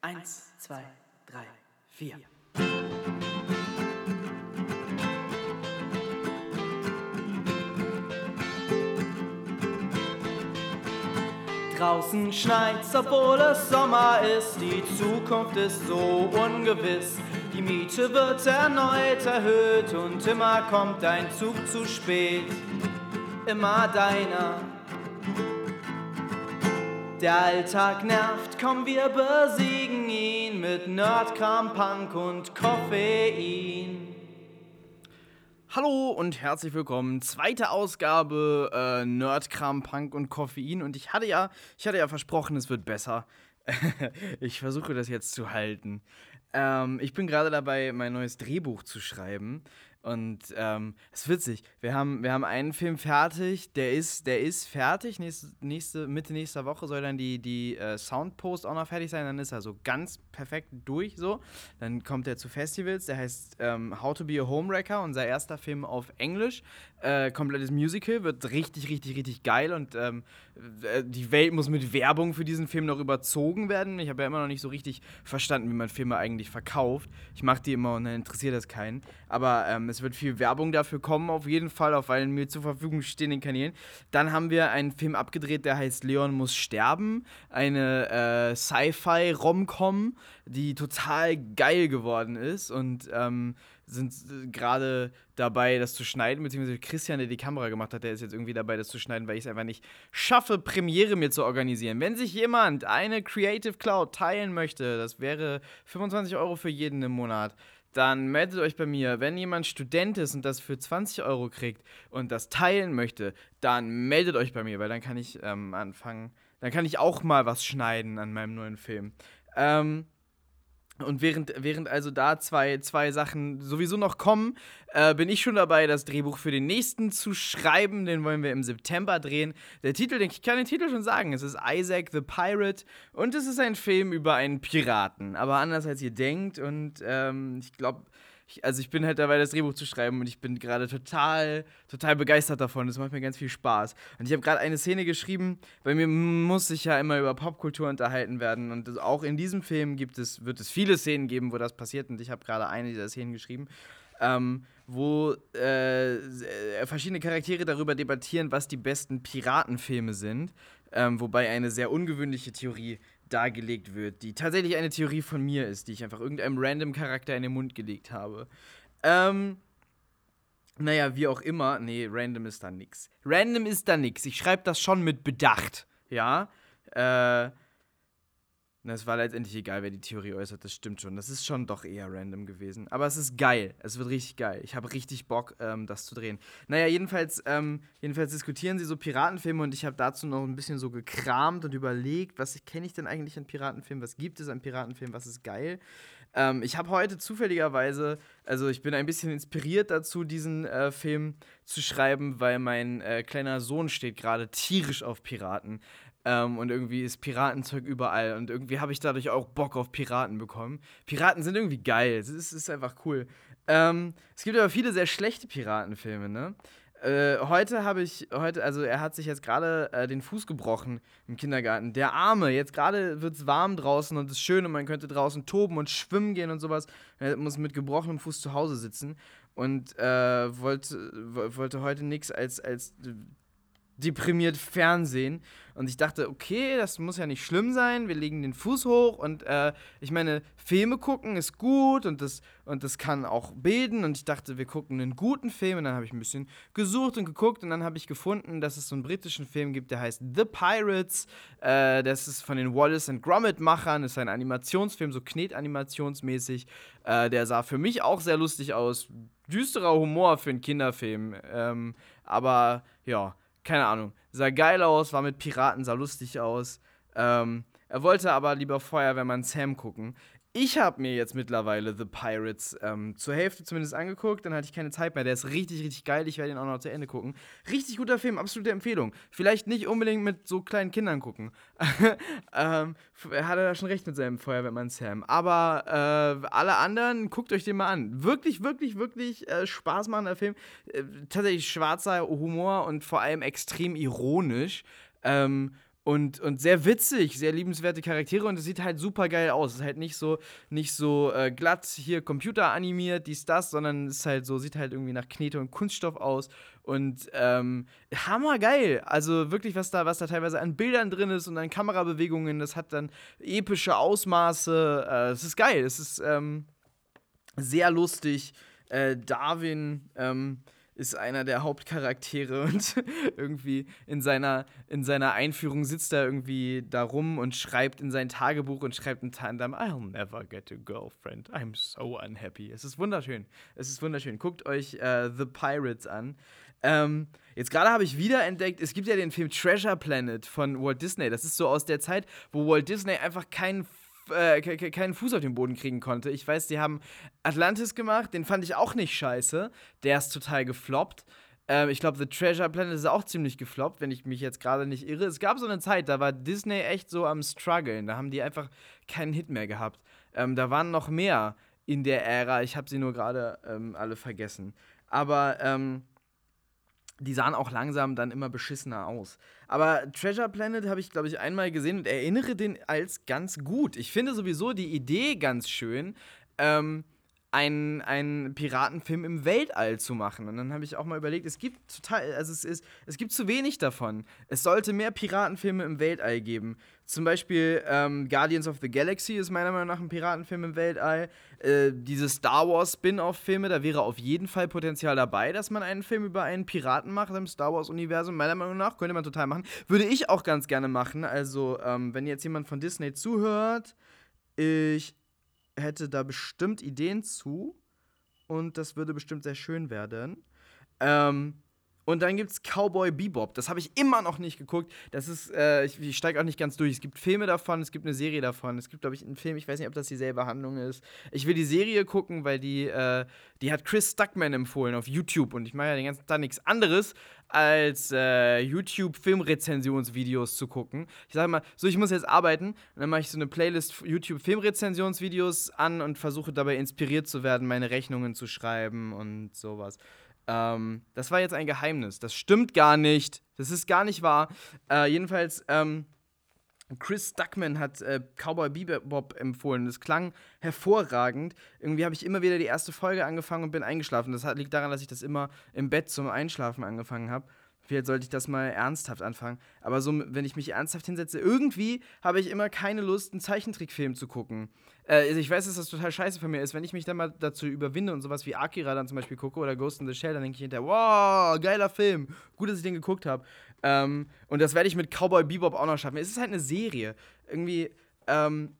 Eins, zwei, drei, vier. Draußen schneit's, obwohl es Sommer ist. Die Zukunft ist so ungewiss. Die Miete wird erneut erhöht und immer kommt dein Zug zu spät. Immer deiner. Der Alltag nervt, komm, wir besiegen ihn mit Nerdkram, Punk und Koffein. Hallo und herzlich willkommen. Zweite Ausgabe äh, Nerdkram, Punk und Koffein. Und ich hatte ja, ich hatte ja versprochen, es wird besser. ich versuche das jetzt zu halten. Ähm, ich bin gerade dabei, mein neues Drehbuch zu schreiben. Und ähm, es ist witzig. Wir haben, wir haben einen Film fertig, der ist, der ist fertig. Nächste, nächste, Mitte nächster Woche soll dann die, die äh, Soundpost auch noch fertig sein. Dann ist er so ganz perfekt durch. So. Dann kommt er zu Festivals, der heißt ähm, How to Be a Homewrecker, unser erster Film auf Englisch. Äh, komplettes Musical, wird richtig, richtig, richtig geil und ähm, äh, die Welt muss mit Werbung für diesen Film noch überzogen werden. Ich habe ja immer noch nicht so richtig verstanden, wie man Filme eigentlich verkauft. Ich mache die immer und dann interessiert das keinen. Aber ähm, es wird viel Werbung dafür kommen, auf jeden Fall, auf allen mir zur Verfügung stehenden Kanälen. Dann haben wir einen Film abgedreht, der heißt Leon muss sterben. Eine äh, Sci-Fi-Rom-Com, die total geil geworden ist und ähm, sind äh, gerade dabei, das zu schneiden, beziehungsweise Christian, der die Kamera gemacht hat, der ist jetzt irgendwie dabei, das zu schneiden, weil ich es einfach nicht schaffe, Premiere mir zu organisieren. Wenn sich jemand eine Creative Cloud teilen möchte, das wäre 25 Euro für jeden im Monat, dann meldet euch bei mir. Wenn jemand Student ist und das für 20 Euro kriegt und das teilen möchte, dann meldet euch bei mir, weil dann kann ich ähm, anfangen, dann kann ich auch mal was schneiden an meinem neuen Film. Ähm, und während, während also da zwei, zwei Sachen sowieso noch kommen, äh, bin ich schon dabei, das Drehbuch für den nächsten zu schreiben. Den wollen wir im September drehen. Der Titel, ich kann den Titel schon sagen, es ist Isaac the Pirate und es ist ein Film über einen Piraten. Aber anders als ihr denkt und ähm, ich glaube, ich, also ich bin halt dabei, das Drehbuch zu schreiben und ich bin gerade total, total begeistert davon. Es macht mir ganz viel Spaß. Und ich habe gerade eine Szene geschrieben, bei mir muss sich ja immer über Popkultur unterhalten werden. Und auch in diesem Film gibt es, wird es viele Szenen geben, wo das passiert. Und ich habe gerade eine dieser Szenen geschrieben. Ähm, wo äh verschiedene Charaktere darüber debattieren, was die besten Piratenfilme sind. Ähm, wobei eine sehr ungewöhnliche Theorie dargelegt wird, die tatsächlich eine Theorie von mir ist, die ich einfach irgendeinem random Charakter in den Mund gelegt habe. Ähm, naja, wie auch immer. Nee, random ist da nix. Random ist da nix. Ich schreibe das schon mit Bedacht. Ja. Äh, es war letztendlich egal, wer die Theorie äußert, das stimmt schon. Das ist schon doch eher random gewesen. Aber es ist geil. Es wird richtig geil. Ich habe richtig Bock, ähm, das zu drehen. Naja, jedenfalls, ähm, jedenfalls diskutieren sie so Piratenfilme und ich habe dazu noch ein bisschen so gekramt und überlegt, was kenne ich denn eigentlich an Piratenfilmen? Was gibt es an Piratenfilmen? Was ist geil? Ähm, ich habe heute zufälligerweise, also ich bin ein bisschen inspiriert dazu, diesen äh, Film zu schreiben, weil mein äh, kleiner Sohn steht gerade tierisch auf Piraten. Ähm, und irgendwie ist Piratenzeug überall. Und irgendwie habe ich dadurch auch Bock auf Piraten bekommen. Piraten sind irgendwie geil. Es ist, ist einfach cool. Ähm, es gibt aber viele sehr schlechte Piratenfilme, ne? Äh, heute habe ich, heute, also er hat sich jetzt gerade äh, den Fuß gebrochen im Kindergarten. Der Arme, jetzt gerade wird es warm draußen und es ist schön und man könnte draußen toben und schwimmen gehen und sowas. Er muss mit gebrochenem Fuß zu Hause sitzen und äh, wollte, wollte heute nichts als, als deprimiert Fernsehen. Und ich dachte, okay, das muss ja nicht schlimm sein. Wir legen den Fuß hoch und äh, ich meine, Filme gucken ist gut und das, und das kann auch bilden. Und ich dachte, wir gucken einen guten Film. Und dann habe ich ein bisschen gesucht und geguckt und dann habe ich gefunden, dass es so einen britischen Film gibt, der heißt The Pirates. Äh, das ist von den Wallace and Gromit-Machern. Ist ein Animationsfilm, so Knetanimationsmäßig. Äh, der sah für mich auch sehr lustig aus. Düsterer Humor für einen Kinderfilm. Ähm, aber ja keine Ahnung, sah geil aus, war mit Piraten, sah lustig aus. Ähm, er wollte aber lieber Feuerwehrmann Sam gucken. Ich habe mir jetzt mittlerweile The Pirates ähm, zur Hälfte zumindest angeguckt, dann hatte ich keine Zeit mehr. Der ist richtig, richtig geil. Ich werde ihn auch noch zu Ende gucken. Richtig guter Film, absolute Empfehlung. Vielleicht nicht unbedingt mit so kleinen Kindern gucken. ähm, hat er da schon recht mit seinem Feuerwehrmann Sam. Aber äh, alle anderen, guckt euch den mal an. Wirklich, wirklich, wirklich äh, Spaß machender Film. Äh, tatsächlich schwarzer Humor und vor allem extrem ironisch. Ähm, und, und sehr witzig, sehr liebenswerte Charaktere und es sieht halt super geil aus. Es ist halt nicht so, nicht so äh, glatt hier Computer animiert, dies, das, sondern es ist halt so, sieht halt irgendwie nach Knete und Kunststoff aus und ähm, hammergeil. Also wirklich, was da, was da teilweise an Bildern drin ist und an Kamerabewegungen, das hat dann epische Ausmaße. Äh, es ist geil, es ist ähm, sehr lustig. Äh, Darwin, ähm, ist einer der Hauptcharaktere und irgendwie in seiner, in seiner Einführung sitzt er irgendwie da rum und schreibt in sein Tagebuch und schreibt ein Tandem, I'll never get a girlfriend. I'm so unhappy. Es ist wunderschön. Es ist wunderschön. Guckt euch äh, The Pirates an. Ähm, jetzt gerade habe ich wieder entdeckt, es gibt ja den Film Treasure Planet von Walt Disney. Das ist so aus der Zeit, wo Walt Disney einfach keinen äh, keinen Fuß auf den Boden kriegen konnte. Ich weiß, die haben Atlantis gemacht, den fand ich auch nicht scheiße. Der ist total gefloppt. Ähm, ich glaube, The Treasure Planet ist auch ziemlich gefloppt, wenn ich mich jetzt gerade nicht irre. Es gab so eine Zeit, da war Disney echt so am struggeln. Da haben die einfach keinen Hit mehr gehabt. Ähm, da waren noch mehr in der Ära. Ich habe sie nur gerade ähm, alle vergessen. Aber ähm, die sahen auch langsam dann immer beschissener aus. Aber Treasure Planet habe ich, glaube ich, einmal gesehen und erinnere den als ganz gut. Ich finde sowieso die Idee ganz schön. Ähm, einen, einen Piratenfilm im Weltall zu machen. Und dann habe ich auch mal überlegt, es gibt total, also es ist, es gibt zu wenig davon. Es sollte mehr Piratenfilme im Weltall geben. Zum Beispiel ähm, Guardians of the Galaxy ist meiner Meinung nach ein Piratenfilm im Weltall. Äh, diese Star Wars Spin-off-Filme, da wäre auf jeden Fall Potenzial dabei, dass man einen Film über einen Piraten macht im Star Wars-Universum. Meiner Meinung nach könnte man total machen. Würde ich auch ganz gerne machen. Also, ähm, wenn jetzt jemand von Disney zuhört, ich hätte da bestimmt Ideen zu und das würde bestimmt sehr schön werden. Ähm, und dann gibt es Cowboy Bebop. Das habe ich immer noch nicht geguckt. Das ist, äh, ich, ich steige auch nicht ganz durch. Es gibt Filme davon, es gibt eine Serie davon. Es gibt, glaube ich, einen Film, ich weiß nicht, ob das dieselbe Handlung ist. Ich will die Serie gucken, weil die, äh, die hat Chris Stuckman empfohlen auf YouTube. Und ich mache ja den ganzen Tag nichts anderes, als äh, YouTube-Filmrezensionsvideos zu gucken. Ich sage mal, so, ich muss jetzt arbeiten. Und dann mache ich so eine Playlist YouTube-Filmrezensionsvideos an und versuche dabei inspiriert zu werden, meine Rechnungen zu schreiben und sowas. Ähm, das war jetzt ein Geheimnis. Das stimmt gar nicht. Das ist gar nicht wahr. Äh, jedenfalls, ähm, Chris Duckman hat äh, Cowboy Bebop empfohlen. Das klang hervorragend. Irgendwie habe ich immer wieder die erste Folge angefangen und bin eingeschlafen. Das liegt daran, dass ich das immer im Bett zum Einschlafen angefangen habe. Vielleicht sollte ich das mal ernsthaft anfangen. Aber so, wenn ich mich ernsthaft hinsetze, irgendwie habe ich immer keine Lust, einen Zeichentrickfilm zu gucken. Äh, also ich weiß, dass das total scheiße für mich ist. Wenn ich mich dann mal dazu überwinde und sowas wie Akira dann zum Beispiel gucke oder Ghost in the Shell, dann denke ich hinterher, wow, geiler Film. Gut, dass ich den geguckt habe. Ähm, und das werde ich mit Cowboy Bebop auch noch schaffen. Es ist halt eine Serie. Irgendwie, ähm,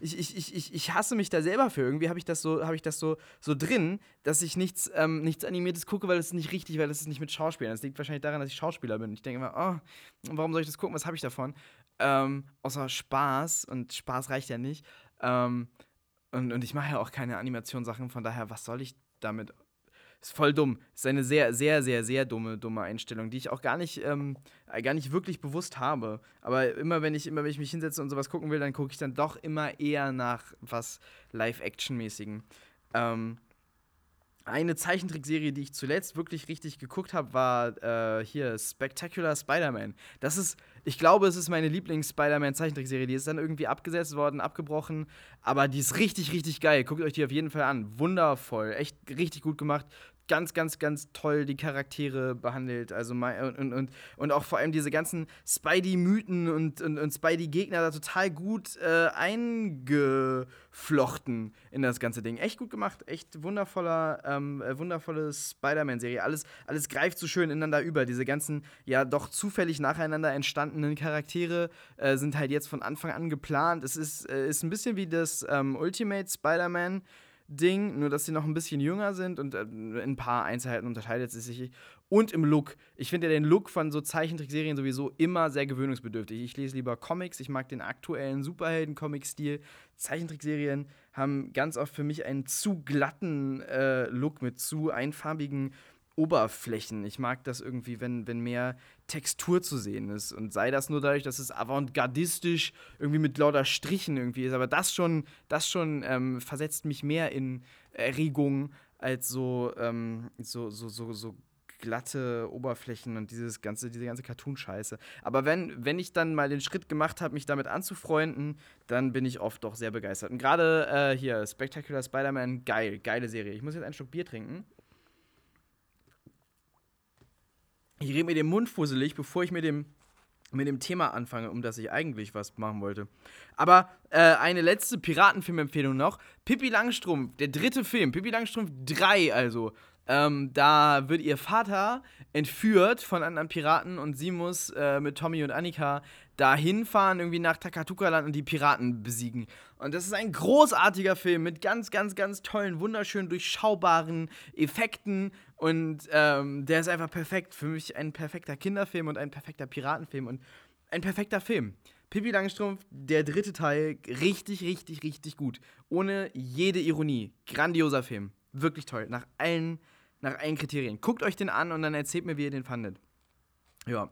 ich, ich, ich, ich hasse mich da selber für. Irgendwie habe ich das so, habe ich das so, so drin, dass ich nichts, ähm, nichts Animiertes gucke, weil das ist nicht richtig, weil das ist nicht mit Schauspielern. Das liegt wahrscheinlich daran, dass ich Schauspieler bin. Ich denke immer, oh, warum soll ich das gucken? Was habe ich davon? Ähm, außer Spaß und Spaß reicht ja nicht. Ähm, und, und ich mache ja auch keine Animationssachen, von daher, was soll ich damit ist voll dumm. Ist eine sehr, sehr, sehr, sehr dumme, dumme Einstellung, die ich auch gar nicht, ähm, gar nicht wirklich bewusst habe. Aber immer wenn ich, immer wenn ich mich hinsetze und sowas gucken will, dann gucke ich dann doch immer eher nach was Live-Action-mäßigen. Ähm, eine Zeichentrickserie, die ich zuletzt wirklich richtig geguckt habe, war äh, hier Spectacular Spider-Man. Das ist, ich glaube, es ist meine Lieblings-Spider-Man-Zeichentrickserie. Die ist dann irgendwie abgesetzt worden, abgebrochen, aber die ist richtig, richtig geil. Guckt euch die auf jeden Fall an. Wundervoll, echt richtig gut gemacht ganz, ganz, ganz toll die Charaktere behandelt. Also und, und, und auch vor allem diese ganzen Spidey-Mythen und, und, und Spidey-Gegner da total gut äh, eingeflochten in das ganze Ding. Echt gut gemacht, echt wundervoller, ähm, äh, wundervolle Spider-Man-Serie. Alles, alles greift so schön ineinander über. Diese ganzen, ja, doch zufällig nacheinander entstandenen Charaktere äh, sind halt jetzt von Anfang an geplant. Es ist, äh, ist ein bisschen wie das ähm, Ultimate Spider-Man. Ding, nur dass sie noch ein bisschen jünger sind und äh, in ein paar Einzelheiten unterscheidet es sich. Und im Look. Ich finde ja den Look von so Zeichentrickserien sowieso immer sehr gewöhnungsbedürftig. Ich lese lieber Comics, ich mag den aktuellen Superhelden-Comic-Stil. Zeichentrickserien haben ganz oft für mich einen zu glatten äh, Look mit zu einfarbigen Oberflächen. Ich mag das irgendwie, wenn, wenn mehr Textur zu sehen ist. Und sei das nur dadurch, dass es avantgardistisch irgendwie mit lauter Strichen irgendwie ist. Aber das schon, das schon ähm, versetzt mich mehr in Erregung als so, ähm, so, so, so, so glatte Oberflächen und dieses ganze, diese ganze Cartoon-Scheiße. Aber wenn, wenn ich dann mal den Schritt gemacht habe, mich damit anzufreunden, dann bin ich oft doch sehr begeistert. Und gerade äh, hier, Spectacular Spider-Man, geil, geile Serie. Ich muss jetzt einen Schluck Bier trinken. Ich rede mir den Mund fusselig, bevor ich mir dem mit dem Thema anfange, um das ich eigentlich was machen wollte. Aber äh, eine letzte Piratenfilmempfehlung noch. Pippi Langstrumpf, der dritte Film, Pippi Langstrumpf 3 also. Ähm, da wird ihr Vater entführt von anderen Piraten und sie muss äh, mit Tommy und Annika da hinfahren, irgendwie nach Takatuka-Land und die Piraten besiegen. Und das ist ein großartiger Film mit ganz, ganz, ganz tollen, wunderschön durchschaubaren Effekten. Und ähm, der ist einfach perfekt. Für mich ein perfekter Kinderfilm und ein perfekter Piratenfilm und ein perfekter Film. Pippi Langstrumpf, der dritte Teil, richtig, richtig, richtig gut. Ohne jede Ironie. Grandioser Film. Wirklich toll. Nach allen, nach allen Kriterien. Guckt euch den an und dann erzählt mir, wie ihr den fandet. Ja.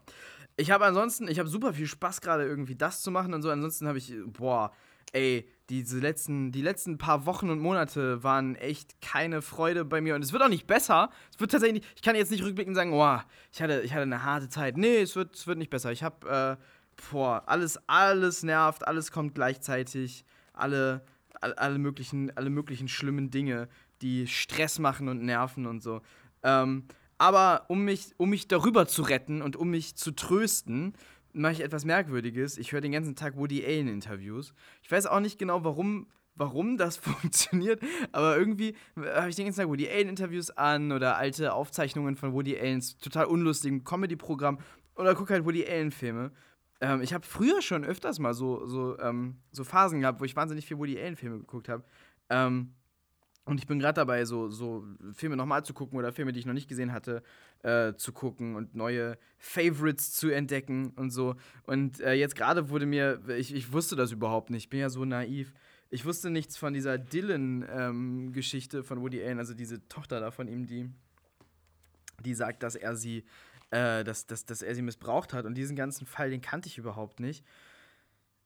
Ich habe ansonsten, ich habe super viel Spaß gerade irgendwie das zu machen und so. Ansonsten habe ich, boah, ey, diese letzten, die letzten paar Wochen und Monate waren echt keine Freude bei mir und es wird auch nicht besser. Es wird tatsächlich, ich kann jetzt nicht rückblicken und sagen, boah, ich hatte, ich hatte eine harte Zeit. Nee, es wird, es wird nicht besser. Ich habe, äh, boah, alles, alles nervt, alles kommt gleichzeitig, alle, alle möglichen, alle möglichen schlimmen Dinge, die Stress machen und nerven und so. Ähm, aber um mich, um mich darüber zu retten und um mich zu trösten, mache ich etwas Merkwürdiges. Ich höre den ganzen Tag Woody Allen-Interviews. Ich weiß auch nicht genau, warum, warum das funktioniert, aber irgendwie habe ich den ganzen Tag Woody Allen-Interviews an oder alte Aufzeichnungen von Woody Allens total unlustigen Comedy-Programm oder gucke halt Woody Allen-Filme. Ähm, ich habe früher schon öfters mal so, so, ähm, so Phasen gehabt, wo ich wahnsinnig viel Woody Allen-Filme geguckt habe. Ähm, und ich bin gerade dabei, so, so Filme nochmal zu gucken oder Filme, die ich noch nicht gesehen hatte, äh, zu gucken und neue Favorites zu entdecken und so. Und äh, jetzt gerade wurde mir, ich, ich wusste das überhaupt nicht, ich bin ja so naiv. Ich wusste nichts von dieser Dylan-Geschichte ähm, von Woody Allen, also diese Tochter da von ihm, die, die sagt, dass er sie, äh, dass, dass, dass er sie missbraucht hat. Und diesen ganzen Fall, den kannte ich überhaupt nicht.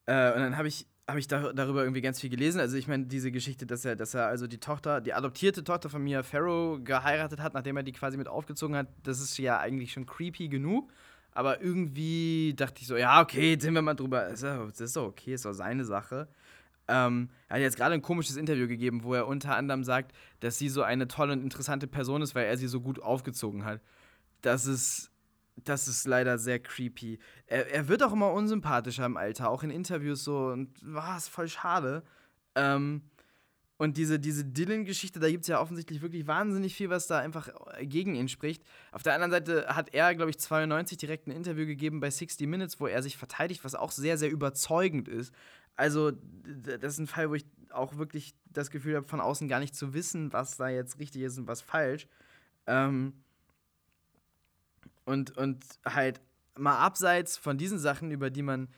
Äh, und dann habe ich habe ich da, darüber irgendwie ganz viel gelesen. Also ich meine, diese Geschichte, dass er, dass er also die Tochter, die adoptierte Tochter von Mia Farrow geheiratet hat, nachdem er die quasi mit aufgezogen hat, das ist ja eigentlich schon creepy genug. Aber irgendwie dachte ich so, ja, okay, jetzt sind wir mal drüber. Das ist doch okay, ist doch seine Sache. Ähm, er hat jetzt gerade ein komisches Interview gegeben, wo er unter anderem sagt, dass sie so eine tolle und interessante Person ist, weil er sie so gut aufgezogen hat. Das ist das ist leider sehr creepy. Er, er wird auch immer unsympathischer im Alter, auch in Interviews so. Und war es voll schade. Ähm, und diese, diese Dylan-Geschichte, da gibt es ja offensichtlich wirklich wahnsinnig viel, was da einfach gegen ihn spricht. Auf der anderen Seite hat er, glaube ich, 92 direkt ein Interview gegeben bei 60 Minutes, wo er sich verteidigt, was auch sehr, sehr überzeugend ist. Also, das ist ein Fall, wo ich auch wirklich das Gefühl habe, von außen gar nicht zu wissen, was da jetzt richtig ist und was falsch. Ähm, und, und halt mal abseits von diesen Sachen, über die man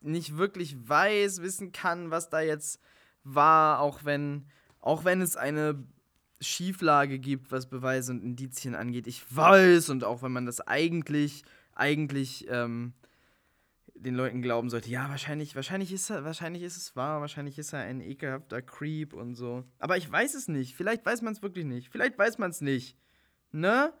nicht wirklich weiß, wissen kann, was da jetzt war, auch wenn, auch wenn es eine Schieflage gibt, was Beweise und Indizien angeht. Ich weiß, und auch wenn man das eigentlich, eigentlich ähm, den Leuten glauben sollte, ja, wahrscheinlich, wahrscheinlich ist er, wahrscheinlich ist es wahr, wahrscheinlich ist er ein ekelhafter Creep und so. Aber ich weiß es nicht. Vielleicht weiß man es wirklich nicht. Vielleicht weiß man es nicht. Ne?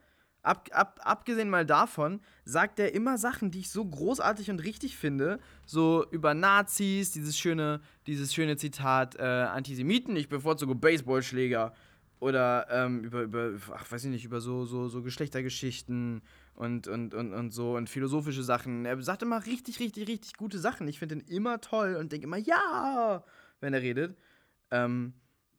Ab, ab, abgesehen mal davon, sagt er immer Sachen, die ich so großartig und richtig finde. So über Nazis, dieses schöne, dieses schöne Zitat, äh, Antisemiten, ich bevorzuge Baseballschläger. Oder ähm, über, über, ach, weiß ich nicht, über so, so, so Geschlechtergeschichten und, und, und, und so und philosophische Sachen. Er sagt immer richtig, richtig, richtig gute Sachen. Ich finde ihn immer toll und denke immer, ja, wenn er redet. Ähm,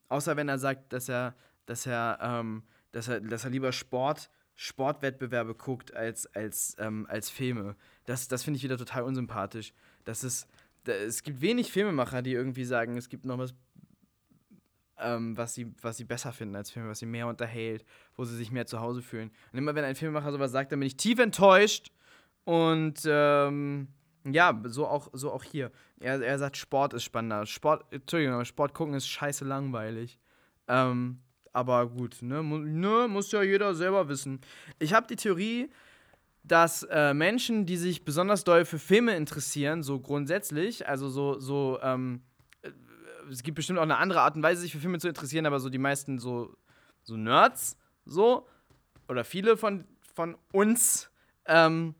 außer wenn er sagt, dass er, dass er, ähm, dass er, dass er lieber Sport Sportwettbewerbe guckt als, als, ähm, als Filme. Das, das finde ich wieder total unsympathisch. Das ist, da, es gibt wenig Filmemacher, die irgendwie sagen, es gibt noch was, ähm, was, sie, was sie besser finden als Filme, was sie mehr unterhält, wo sie sich mehr zu Hause fühlen. Und immer wenn ein Filmemacher sowas sagt, dann bin ich tief enttäuscht. Und ähm, ja, so auch, so auch hier. Er, er sagt, Sport ist spannender. Sport, Entschuldigung, Sport gucken ist scheiße langweilig. Ähm, aber gut, ne, ne, muss ja jeder selber wissen. Ich habe die Theorie, dass äh, Menschen, die sich besonders doll für Filme interessieren, so grundsätzlich, also so, so, ähm, äh, es gibt bestimmt auch eine andere Art und Weise, sich für Filme zu interessieren, aber so die meisten so, so Nerds, so, oder viele von, von uns ähm,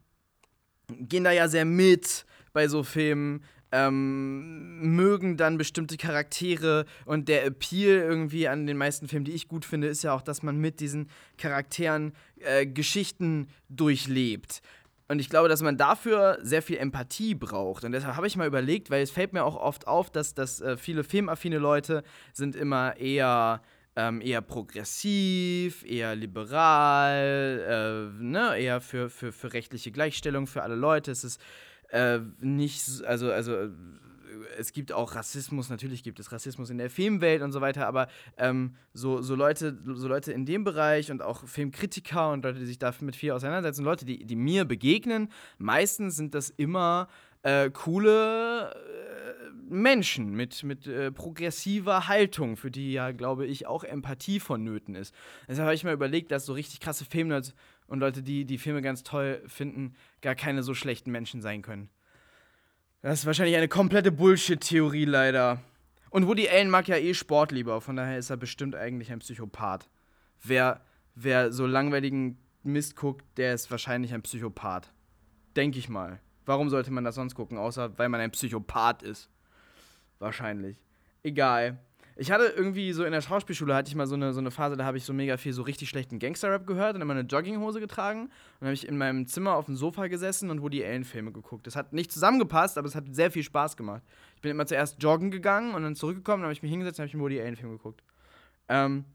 gehen da ja sehr mit bei so Filmen, ähm, mögen dann bestimmte Charaktere und der Appeal irgendwie an den meisten Filmen, die ich gut finde, ist ja auch, dass man mit diesen Charakteren äh, Geschichten durchlebt. Und ich glaube, dass man dafür sehr viel Empathie braucht. Und deshalb habe ich mal überlegt, weil es fällt mir auch oft auf, dass, dass äh, viele filmaffine Leute sind immer eher ähm, eher progressiv, eher liberal, äh, ne, eher für, für, für rechtliche Gleichstellung für alle Leute. Es ist äh, nicht, also, also äh, es gibt auch Rassismus, natürlich gibt es Rassismus in der Filmwelt und so weiter, aber ähm, so, so, Leute, so Leute in dem Bereich und auch Filmkritiker und Leute, die sich damit viel auseinandersetzen, Leute, die, die mir begegnen, meistens sind das immer äh, coole äh, Menschen mit, mit äh, progressiver Haltung, für die ja, glaube ich, auch Empathie vonnöten ist. Deshalb habe ich mal überlegt, dass so richtig krasse Filmnerds und Leute, die die Filme ganz toll finden, gar keine so schlechten Menschen sein können. Das ist wahrscheinlich eine komplette Bullshit-Theorie leider. Und Woody Allen mag ja eh Sport lieber, von daher ist er bestimmt eigentlich ein Psychopath. Wer, wer so langweiligen Mist guckt, der ist wahrscheinlich ein Psychopath. Denke ich mal. Warum sollte man das sonst gucken, außer weil man ein Psychopath ist? Wahrscheinlich. Egal. Ich hatte irgendwie so in der Schauspielschule hatte ich mal so eine, so eine Phase, da habe ich so mega viel so richtig schlechten Gangster-Rap gehört und immer eine Jogginghose getragen. Und dann habe ich in meinem Zimmer auf dem Sofa gesessen und Woody Allen-Filme geguckt. Das hat nicht zusammengepasst, aber es hat sehr viel Spaß gemacht. Ich bin immer zuerst joggen gegangen und dann zurückgekommen, dann habe ich mich hingesetzt und habe ich einen Woody Allen-Film geguckt. Ähm,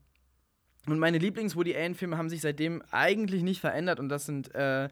und meine Lieblings-Woody Allen-Filme haben sich seitdem eigentlich nicht verändert und das sind äh,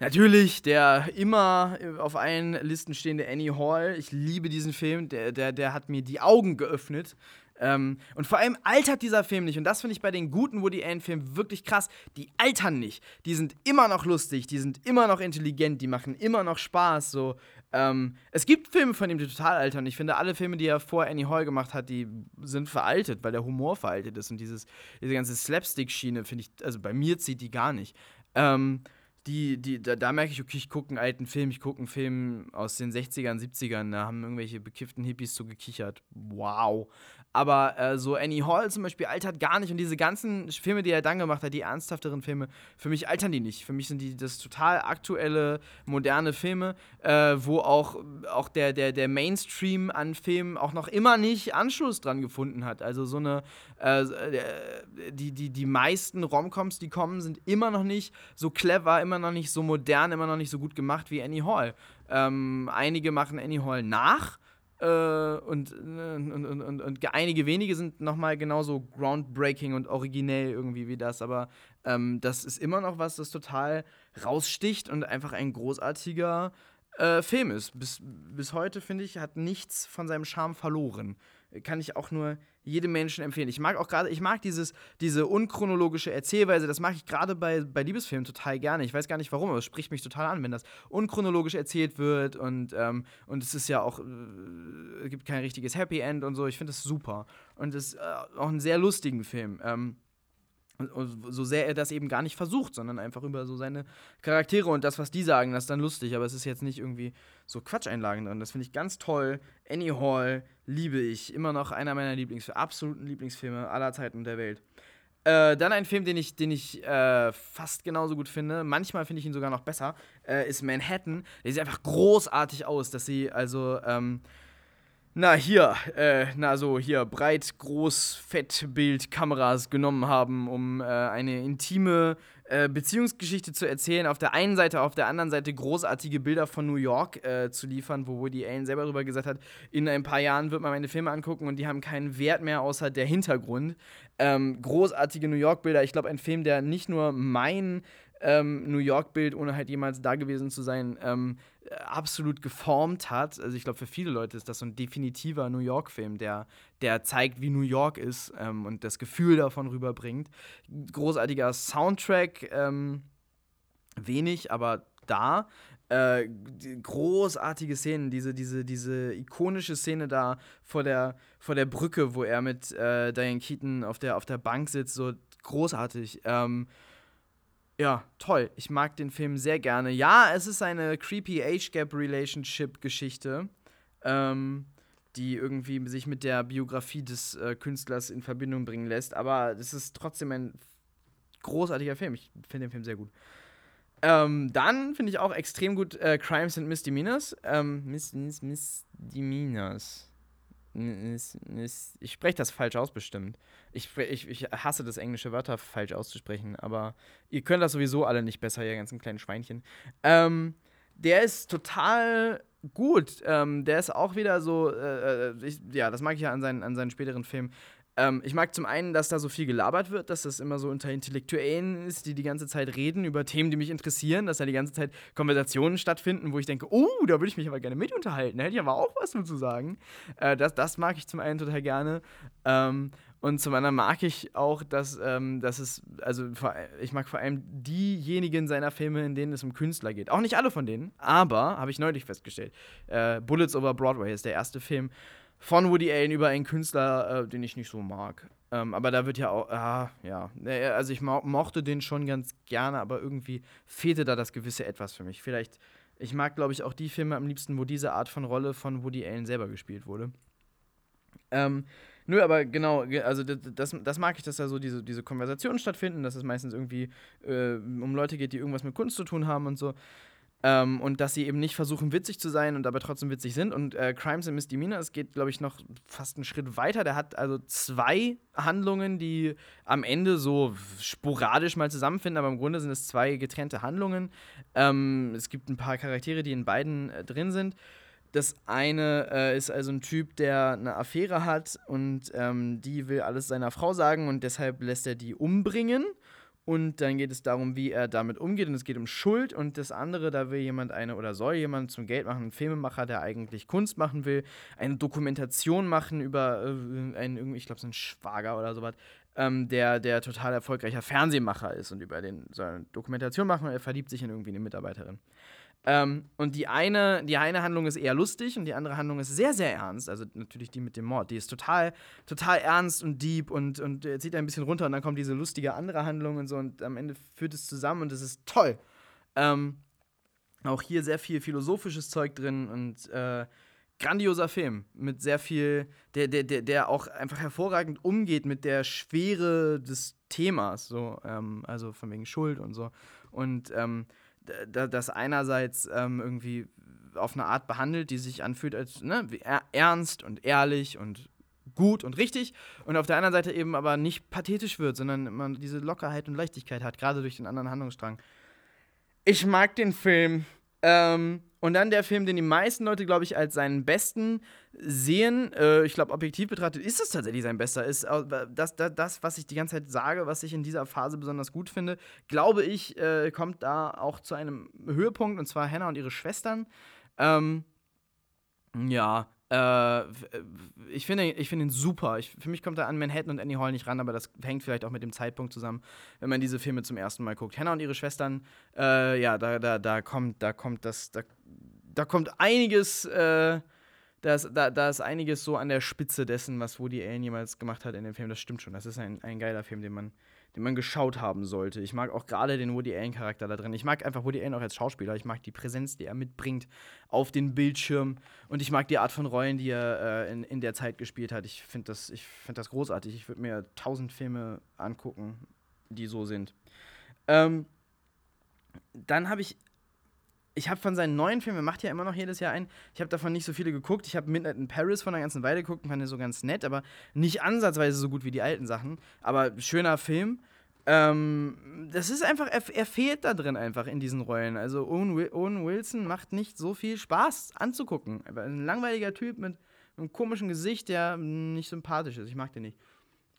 Natürlich der immer auf allen Listen stehende Annie Hall. Ich liebe diesen Film. Der, der, der hat mir die Augen geöffnet ähm, und vor allem altert dieser Film nicht. Und das finde ich bei den guten Woody Allen-Filmen wirklich krass. Die altern nicht. Die sind immer noch lustig, die sind immer noch intelligent, die machen immer noch Spaß. So. Ähm, es gibt Filme von ihm, die total altern. Ich finde, alle Filme, die er vor Annie Hall gemacht hat, die sind veraltet, weil der Humor veraltet ist. Und dieses, diese ganze Slapstick-Schiene, finde ich, also bei mir zieht die gar nicht. Ähm, die, die, da, da merke ich, okay, ich gucke einen alten Film, ich gucke einen Film aus den 60ern, 70ern, da haben irgendwelche bekifften Hippies so gekichert. Wow. Aber äh, so Annie Hall zum Beispiel altert gar nicht. Und diese ganzen Filme, die er dann gemacht hat, die ernsthafteren Filme, für mich altern die nicht. Für mich sind die das total aktuelle, moderne Filme, äh, wo auch, auch der, der, der Mainstream an Filmen auch noch immer nicht Anschluss dran gefunden hat. Also so eine, äh, die, die, die meisten Romcoms, die kommen, sind immer noch nicht so clever, immer noch nicht so modern, immer noch nicht so gut gemacht wie Annie Hall. Ähm, einige machen Annie Hall nach äh, und, und, und, und, und, einige wenige sind nochmal genauso groundbreaking und originell irgendwie wie das, aber ähm, das ist immer noch was, das total raussticht und einfach ein großartiger äh, Film ist. Bis, bis heute, finde ich, hat nichts von seinem Charme verloren. Kann ich auch nur jedem Menschen empfehlen. Ich mag auch gerade, ich mag dieses, diese unchronologische Erzählweise, das mag ich gerade bei, bei Liebesfilmen total gerne. Ich weiß gar nicht warum, aber es spricht mich total an, wenn das unchronologisch erzählt wird und, ähm, und es ist ja auch, äh, gibt kein richtiges Happy End und so. Ich finde das super. Und es ist äh, auch ein sehr lustigen Film. Ähm, so sehr er das eben gar nicht versucht, sondern einfach über so seine Charaktere und das, was die sagen, das ist dann lustig, aber es ist jetzt nicht irgendwie so Quatscheinlagen drin. Das finde ich ganz toll. Annie Hall liebe ich. Immer noch einer meiner Lieblingsfilme, absoluten Lieblingsfilme aller Zeiten der Welt. Äh, dann ein Film, den ich, den ich äh, fast genauso gut finde, manchmal finde ich ihn sogar noch besser, äh, ist Manhattan. Der sieht einfach großartig aus, dass sie also ähm, na hier, äh, na so hier breit, groß, fett Bildkameras genommen haben, um äh, eine intime äh, Beziehungsgeschichte zu erzählen. Auf der einen Seite, auf der anderen Seite großartige Bilder von New York äh, zu liefern, wo Woody Allen selber darüber gesagt hat, in ein paar Jahren wird man meine Filme angucken und die haben keinen Wert mehr außer der Hintergrund. Ähm, großartige New York-Bilder. Ich glaube, ein Film, der nicht nur mein ähm, New York-Bild, ohne halt jemals da gewesen zu sein, ähm, absolut geformt hat. Also ich glaube, für viele Leute ist das so ein definitiver New York-Film, der, der zeigt, wie New York ist ähm, und das Gefühl davon rüberbringt. Großartiger Soundtrack, ähm, wenig, aber da. Äh, großartige Szenen, diese, diese, diese ikonische Szene da vor der, vor der Brücke, wo er mit äh, Diane Keaton auf der, auf der Bank sitzt, so großartig. Ähm, ja, toll. Ich mag den Film sehr gerne. Ja, es ist eine creepy Age Gap Relationship Geschichte, ähm, die irgendwie sich mit der Biografie des äh, Künstlers in Verbindung bringen lässt. Aber es ist trotzdem ein großartiger Film. Ich finde den Film sehr gut. Ähm, dann finde ich auch extrem gut äh, Crimes and Misdemeanors. Ähm, Mis Mis Misdemeanors. Ich spreche das falsch aus, bestimmt. Ich, ich, ich hasse das, englische Wörter falsch auszusprechen, aber ihr könnt das sowieso alle nicht besser, ihr ganzen kleinen Schweinchen. Ähm, der ist total gut. Ähm, der ist auch wieder so, äh, äh ich, ja, das mag ich ja an seinen, an seinen späteren Filmen. Ähm, ich mag zum einen, dass da so viel gelabert wird, dass das immer so unter Intellektuellen ist, die die ganze Zeit reden über Themen, die mich interessieren, dass da die ganze Zeit Konversationen stattfinden, wo ich denke, oh, da würde ich mich aber gerne mit unterhalten, da hätte ich aber auch was zu sagen. Äh, das, das mag ich zum einen total gerne. Ähm, und zum anderen mag ich auch, dass, ähm, dass es, also ich mag vor allem diejenigen seiner Filme, in denen es um Künstler geht. Auch nicht alle von denen, aber, habe ich neulich festgestellt, äh, Bullets over Broadway ist der erste Film, von Woody Allen über einen Künstler, äh, den ich nicht so mag. Ähm, aber da wird ja auch, ah, ja, also ich mo mochte den schon ganz gerne, aber irgendwie fehlte da das gewisse Etwas für mich. Vielleicht, ich mag, glaube ich, auch die Filme am liebsten, wo diese Art von Rolle von Woody Allen selber gespielt wurde. Ähm, nö, aber genau, also das, das mag ich, dass da so diese, diese Konversationen stattfinden, dass es meistens irgendwie äh, um Leute geht, die irgendwas mit Kunst zu tun haben und so. Ähm, und dass sie eben nicht versuchen, witzig zu sein und aber trotzdem witzig sind. Und äh, Crimes and Misdemeanors geht, glaube ich, noch fast einen Schritt weiter. Der hat also zwei Handlungen, die am Ende so sporadisch mal zusammenfinden, aber im Grunde sind es zwei getrennte Handlungen. Ähm, es gibt ein paar Charaktere, die in beiden äh, drin sind. Das eine äh, ist also ein Typ, der eine Affäre hat und ähm, die will alles seiner Frau sagen und deshalb lässt er die umbringen. Und dann geht es darum, wie er damit umgeht. Und es geht um Schuld. Und das andere, da will jemand eine oder soll jemand zum Geld machen, ein Filmemacher, der eigentlich Kunst machen will, eine Dokumentation machen über äh, einen, ich glaube, so einen Schwager oder sowas, ähm, der, der total erfolgreicher Fernsehmacher ist und über den soll eine Dokumentation machen und er verliebt sich in irgendwie eine Mitarbeiterin. Ähm, und die eine, die eine Handlung ist eher lustig und die andere Handlung ist sehr, sehr ernst. Also natürlich die mit dem Mord. Die ist total, total ernst und deep und, und zieht ein bisschen runter und dann kommt diese lustige andere Handlung und so und am Ende führt es zusammen und es ist toll. Ähm, auch hier sehr viel philosophisches Zeug drin und äh, grandioser Film mit sehr viel, der, der, der, der auch einfach hervorragend umgeht mit der Schwere des Themas, so, ähm, also von wegen Schuld und so. Und ähm, das einerseits ähm, irgendwie auf eine Art behandelt, die sich anfühlt als ne, ernst und ehrlich und gut und richtig und auf der anderen Seite eben aber nicht pathetisch wird, sondern man diese Lockerheit und Leichtigkeit hat, gerade durch den anderen Handlungsstrang. Ich mag den Film. Ähm, und dann der Film, den die meisten Leute, glaube ich, als seinen besten sehen. Äh, ich glaube, objektiv betrachtet ist es tatsächlich sein bester. Ist das, das, das, was ich die ganze Zeit sage, was ich in dieser Phase besonders gut finde, glaube ich, äh, kommt da auch zu einem Höhepunkt, und zwar Hannah und ihre Schwestern. Ähm, ja, äh, ich finde ich find ihn super. Ich, für mich kommt er an Manhattan und Annie Hall nicht ran, aber das hängt vielleicht auch mit dem Zeitpunkt zusammen, wenn man diese Filme zum ersten Mal guckt. Hannah und ihre Schwestern, äh, ja, da, da, da kommt, da kommt das, da, da kommt einiges, äh, da, ist, da, da ist einiges so an der Spitze dessen, was Woody Allen jemals gemacht hat in dem Film. Das stimmt schon. Das ist ein, ein geiler Film, den man, den man geschaut haben sollte. Ich mag auch gerade den Woody Allen-Charakter da drin. Ich mag einfach Woody Allen auch als Schauspieler. Ich mag die Präsenz, die er mitbringt auf den Bildschirm. Und ich mag die Art von Rollen, die er äh, in, in der Zeit gespielt hat. Ich finde das, find das großartig. Ich würde mir tausend Filme angucken, die so sind. Ähm, dann habe ich ich habe von seinen neuen Filmen, er macht ja immer noch jedes Jahr einen, ich habe davon nicht so viele geguckt. Ich habe Midnight in Paris von einer ganzen Weile geguckt und fand den so ganz nett, aber nicht ansatzweise so gut wie die alten Sachen. Aber schöner Film. Ähm, das ist einfach, er, er, fehlt da drin einfach in diesen Rollen. Also Owen, Owen Wilson macht nicht so viel Spaß anzugucken. Ein langweiliger Typ mit einem komischen Gesicht, der nicht sympathisch ist. Ich mag den nicht.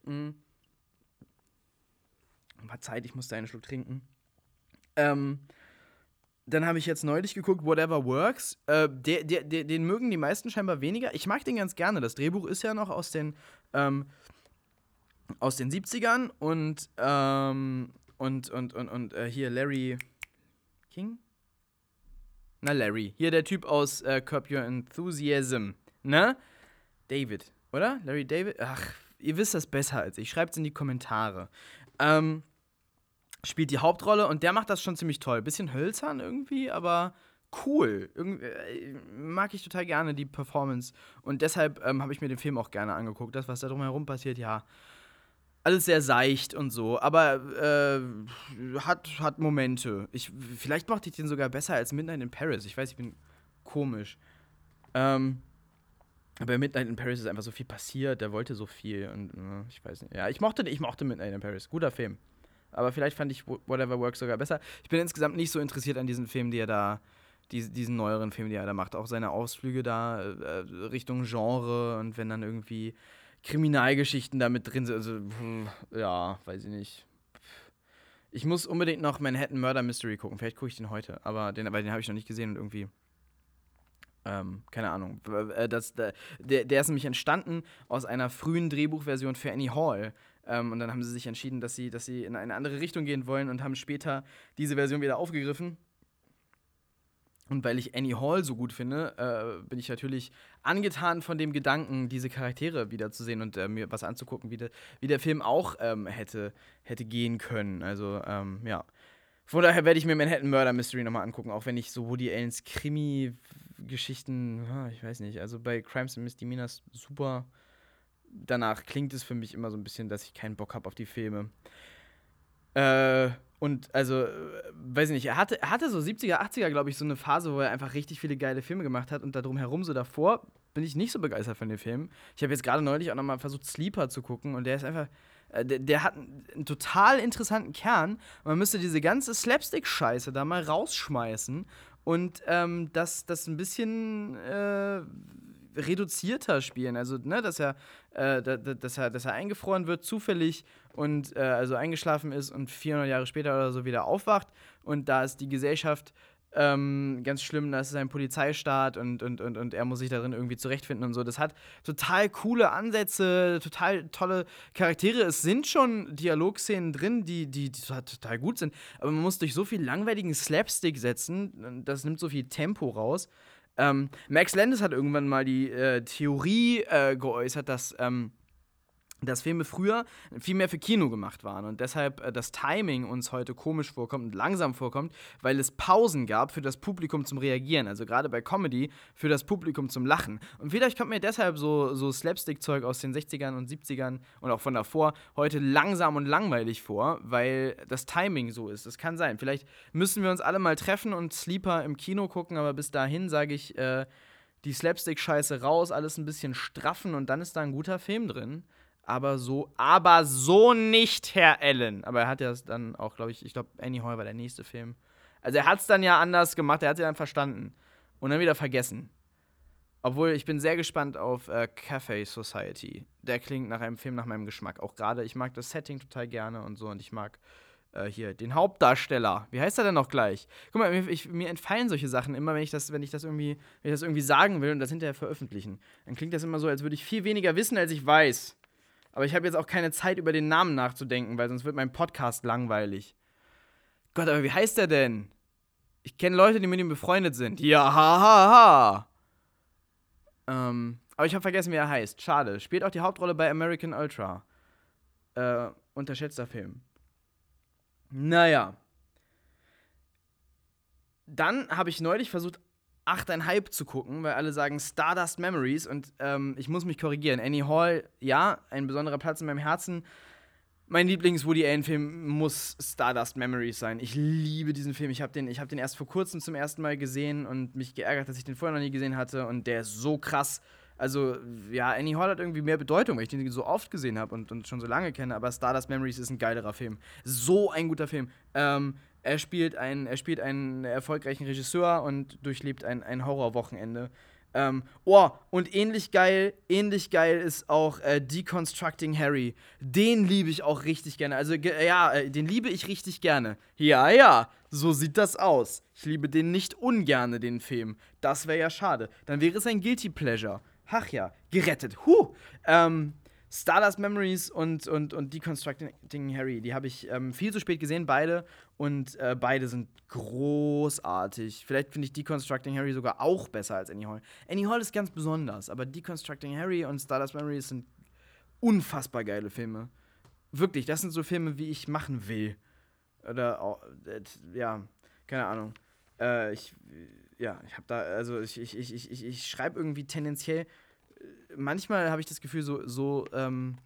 Mhm. War Zeit, ich musste einen Schluck trinken. Ähm, dann habe ich jetzt neulich geguckt, Whatever Works. Äh, der, der, der, den mögen die meisten scheinbar weniger. Ich mag den ganz gerne. Das Drehbuch ist ja noch aus den, ähm, aus den 70ern und, ähm, und, und, und, und äh, hier Larry King? Na, Larry. Hier der Typ aus äh, Curb Your Enthusiasm. Ne? David, oder? Larry David? Ach, ihr wisst das besser als ich. Schreibt es in die Kommentare. Ähm, spielt die Hauptrolle und der macht das schon ziemlich toll. Bisschen hölzern irgendwie, aber cool. Irgendwie, äh, mag ich total gerne die Performance. Und deshalb ähm, habe ich mir den Film auch gerne angeguckt. Das, was da drumherum passiert, ja. alles sehr seicht und so, aber äh, hat, hat Momente. Ich, vielleicht machte ich den sogar besser als Midnight in Paris. Ich weiß, ich bin komisch. Ähm, bei Midnight in Paris ist einfach so viel passiert, der wollte so viel und äh, ich weiß nicht. Ja, ich mochte, ich mochte Midnight in Paris. Guter Film. Aber vielleicht fand ich Whatever Works sogar besser. Ich bin insgesamt nicht so interessiert an diesen Filmen, die er da, die, diesen neueren Film, die er da macht. Auch seine Ausflüge da äh, Richtung Genre und wenn dann irgendwie Kriminalgeschichten da mit drin sind. Also, pff, ja, weiß ich nicht. Ich muss unbedingt noch Manhattan Murder Mystery gucken. Vielleicht gucke ich den heute, aber den, den habe ich noch nicht gesehen und irgendwie. Ähm, keine Ahnung. Äh, das, der, der ist nämlich entstanden aus einer frühen Drehbuchversion für Annie Hall. Ähm, und dann haben sie sich entschieden, dass sie, dass sie in eine andere Richtung gehen wollen und haben später diese Version wieder aufgegriffen und weil ich Annie Hall so gut finde, äh, bin ich natürlich angetan von dem Gedanken, diese Charaktere wiederzusehen und äh, mir was anzugucken, wie, de, wie der Film auch ähm, hätte, hätte gehen können. Also, ähm, ja. Von daher werde ich mir Manhattan Murder Mystery nochmal angucken, auch wenn ich so Woody Allens Krimi-Geschichten, ich weiß nicht, also bei Crimes and Misdemeanors super. Danach klingt es für mich immer so ein bisschen, dass ich keinen Bock habe auf die Filme. Äh, und also, äh, weiß ich nicht, er hatte, hatte so 70er, 80er, glaube ich, so eine Phase, wo er einfach richtig viele geile Filme gemacht hat und darum herum so davor bin ich nicht so begeistert von den Filmen. Ich habe jetzt gerade neulich auch nochmal versucht, Sleeper zu gucken und der ist einfach, äh, der, der, hat einen, einen, total interessanten Kern. Man müsste diese ganze Slapstick-Scheiße da mal rausschmeißen und ähm, das, das ein bisschen äh, reduzierter spielen. Also, ne, dass er, äh, dass er, dass er eingefroren wird, zufällig und äh, also eingeschlafen ist und 400 Jahre später oder so wieder aufwacht. Und da ist die Gesellschaft ähm, ganz schlimm, das ist ein Polizeistaat und, und, und, und er muss sich darin irgendwie zurechtfinden und so. Das hat total coole Ansätze, total tolle Charaktere. Es sind schon Dialogszenen drin, die, die, die total gut sind, aber man muss durch so viel langweiligen Slapstick setzen, das nimmt so viel Tempo raus. Ähm, Max Landis hat irgendwann mal die äh, Theorie äh, geäußert, dass ähm, dass Filme früher viel mehr für Kino gemacht waren und deshalb äh, das Timing uns heute komisch vorkommt und langsam vorkommt, weil es Pausen gab für das Publikum zum Reagieren. Also gerade bei Comedy für das Publikum zum Lachen. Und vielleicht kommt mir deshalb so, so Slapstick-Zeug aus den 60ern und 70ern und auch von davor heute langsam und langweilig vor, weil das Timing so ist. Das kann sein. Vielleicht müssen wir uns alle mal treffen und Sleeper im Kino gucken, aber bis dahin sage ich, äh, die Slapstick-Scheiße raus, alles ein bisschen straffen und dann ist da ein guter Film drin aber so, aber so nicht, Herr Allen. Aber er hat ja dann auch, glaube ich, ich glaube, Annie Hall war der nächste Film. Also er hat es dann ja anders gemacht, er hat es ja dann verstanden und dann wieder vergessen. Obwohl, ich bin sehr gespannt auf äh, Cafe Society. Der klingt nach einem Film nach meinem Geschmack. Auch gerade, ich mag das Setting total gerne und so. Und ich mag äh, hier den Hauptdarsteller. Wie heißt er denn noch gleich? Guck mal, ich, mir entfallen solche Sachen immer, wenn ich das, wenn ich das irgendwie, wenn ich das irgendwie sagen will und das hinterher veröffentlichen. Dann klingt das immer so, als würde ich viel weniger wissen, als ich weiß. Aber ich habe jetzt auch keine Zeit, über den Namen nachzudenken, weil sonst wird mein Podcast langweilig. Gott, aber wie heißt der denn? Ich kenne Leute, die mit ihm befreundet sind. Ja, ha, ha, ha. Ähm, aber ich habe vergessen, wie er heißt. Schade. Spielt auch die Hauptrolle bei American Ultra. Äh, unterschätzter Film. Naja. Dann habe ich neulich versucht, 8,5 zu gucken, weil alle sagen Stardust Memories und ähm, ich muss mich korrigieren. Annie Hall, ja, ein besonderer Platz in meinem Herzen. Mein Lieblings-Woody Allen-Film muss Stardust Memories sein. Ich liebe diesen Film. Ich habe den, hab den erst vor kurzem zum ersten Mal gesehen und mich geärgert, dass ich den vorher noch nie gesehen hatte. Und der ist so krass. Also, ja, Annie Hall hat irgendwie mehr Bedeutung, weil ich den so oft gesehen habe und, und schon so lange kenne. Aber Stardust Memories ist ein geilerer Film. So ein guter Film. Ähm, er spielt, ein, er spielt einen erfolgreichen Regisseur und durchlebt ein, ein Horrorwochenende. Ähm, oh, und ähnlich geil, ähnlich geil ist auch äh, Deconstructing Harry. Den liebe ich auch richtig gerne. Also, ja, äh, den liebe ich richtig gerne. Ja, ja, so sieht das aus. Ich liebe den nicht ungerne, den Film. Das wäre ja schade. Dann wäre es ein Guilty Pleasure. Ach ja, gerettet. Huh. Ähm, Stardust Memories und, und, und Deconstructing Harry, die habe ich ähm, viel zu spät gesehen, beide. Und äh, beide sind großartig. Vielleicht finde ich Deconstructing Harry sogar auch besser als Annie Hall. Annie Hall ist ganz besonders, aber Deconstructing Harry und Stardust Memories sind unfassbar geile Filme. Wirklich, das sind so Filme, wie ich machen will. Oder, äh, ja, keine Ahnung. Äh, ich, ja, ich habe da, also ich, ich, ich, ich, ich schreibe irgendwie tendenziell manchmal habe ich das Gefühl, so, so, ähm,